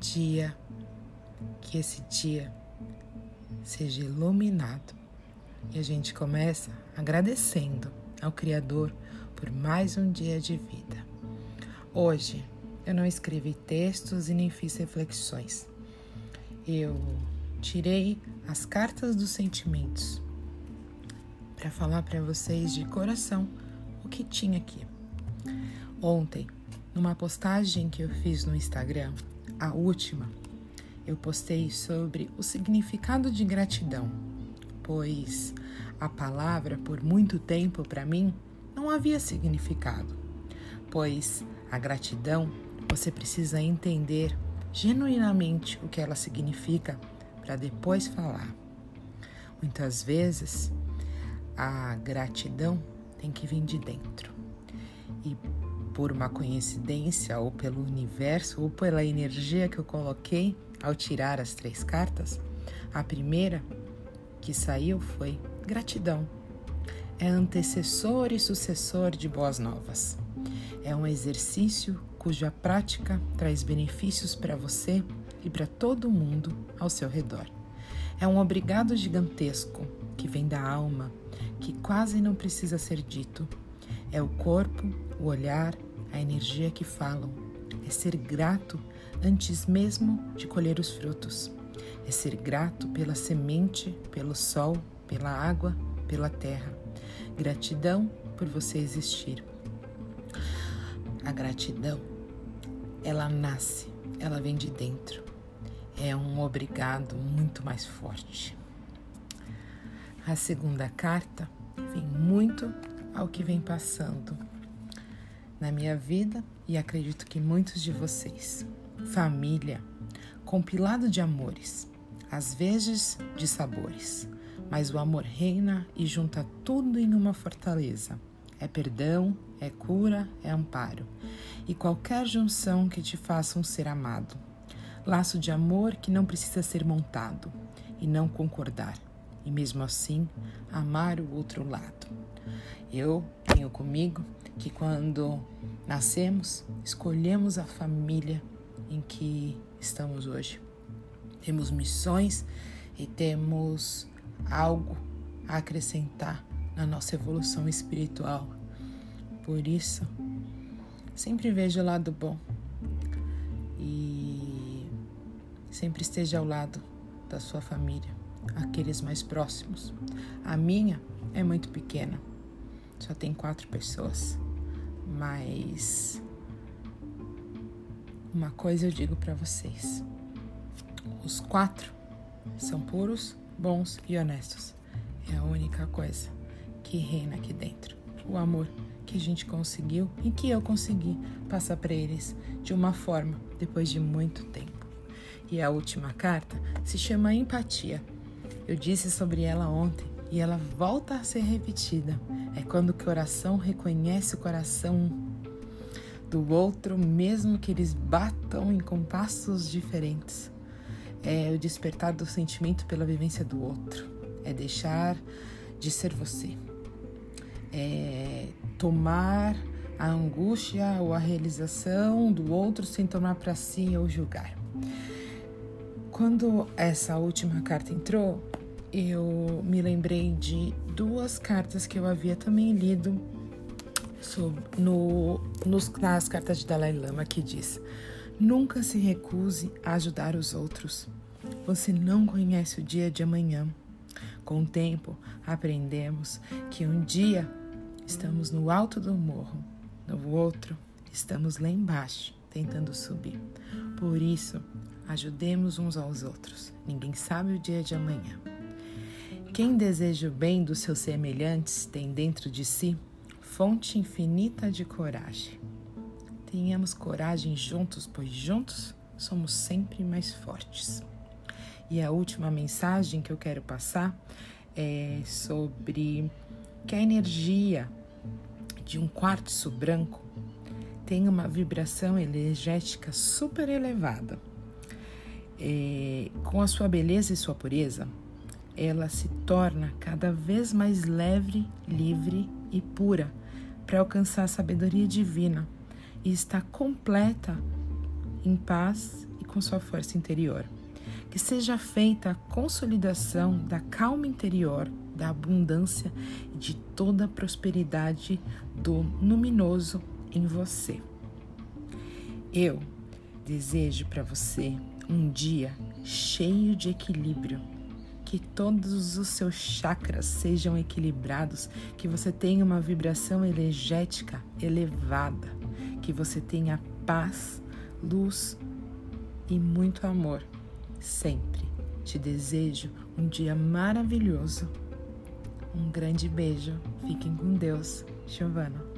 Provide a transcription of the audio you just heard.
dia, que esse dia seja iluminado e a gente começa agradecendo ao Criador por mais um dia de vida. Hoje eu não escrevi textos e nem fiz reflexões. Eu tirei as cartas dos sentimentos para falar para vocês de coração o que tinha aqui. Ontem, numa postagem que eu fiz no Instagram, a última, eu postei sobre o significado de gratidão, pois a palavra por muito tempo para mim não havia significado, pois a gratidão você precisa entender genuinamente o que ela significa para depois falar. Muitas vezes a gratidão tem que vir de dentro. E por uma coincidência, ou pelo universo, ou pela energia que eu coloquei ao tirar as três cartas, a primeira que saiu foi gratidão. É antecessor e sucessor de boas novas. É um exercício cuja prática traz benefícios para você e para todo mundo ao seu redor. É um obrigado gigantesco que vem da alma, que quase não precisa ser dito. É o corpo, o olhar, a energia que falam. É ser grato antes mesmo de colher os frutos. É ser grato pela semente, pelo sol, pela água, pela terra. Gratidão por você existir. A gratidão, ela nasce, ela vem de dentro. É um obrigado muito mais forte. A segunda carta vem muito ao que vem passando na minha vida e acredito que muitos de vocês. Família, compilado de amores, às vezes de sabores, mas o amor reina e junta tudo em uma fortaleza. É perdão, é cura, é amparo, e qualquer junção que te faça um ser amado. Laço de amor que não precisa ser montado e não concordar, e mesmo assim amar o outro lado. Eu tenho comigo que quando nascemos, escolhemos a família em que estamos hoje. Temos missões e temos algo a acrescentar na nossa evolução espiritual. Por isso, sempre veja o lado bom e sempre esteja ao lado da sua família, aqueles mais próximos. A minha é muito pequena, só tem quatro pessoas. Mas uma coisa eu digo para vocês: os quatro são puros, bons e honestos. É a única coisa que reina aqui dentro. O amor que a gente conseguiu e que eu consegui passar para eles de uma forma depois de muito tempo. E a última carta se chama Empatia. Eu disse sobre ela ontem e ela volta a ser repetida. É quando o coração reconhece o coração do outro, mesmo que eles batam em compassos diferentes. É o despertar do sentimento pela vivência do outro. É deixar de ser você. É tomar a angústia ou a realização do outro sem tomar para si ou julgar. Quando essa última carta entrou, eu me lembrei de duas cartas que eu havia também lido sobre, no, nos, nas cartas de Dalai Lama que diz: Nunca se recuse a ajudar os outros. Você não conhece o dia de amanhã. Com o tempo, aprendemos que um dia estamos no alto do morro, no outro estamos lá embaixo, tentando subir. Por isso, ajudemos uns aos outros. Ninguém sabe o dia de amanhã. Quem deseja o bem dos seus semelhantes tem dentro de si fonte infinita de coragem. Tenhamos coragem juntos, pois juntos somos sempre mais fortes. E a última mensagem que eu quero passar é sobre que a energia de um quartzo branco tem uma vibração energética super elevada. É, com a sua beleza e sua pureza, ela se torna cada vez mais leve, livre e pura para alcançar a sabedoria divina e está completa em paz e com sua força interior. Que seja feita a consolidação da calma interior, da abundância e de toda a prosperidade do luminoso em você. Eu desejo para você um dia cheio de equilíbrio, que todos os seus chakras sejam equilibrados, que você tenha uma vibração energética elevada, que você tenha paz, luz e muito amor sempre. Te desejo um dia maravilhoso. Um grande beijo. Fiquem com Deus. Giovana.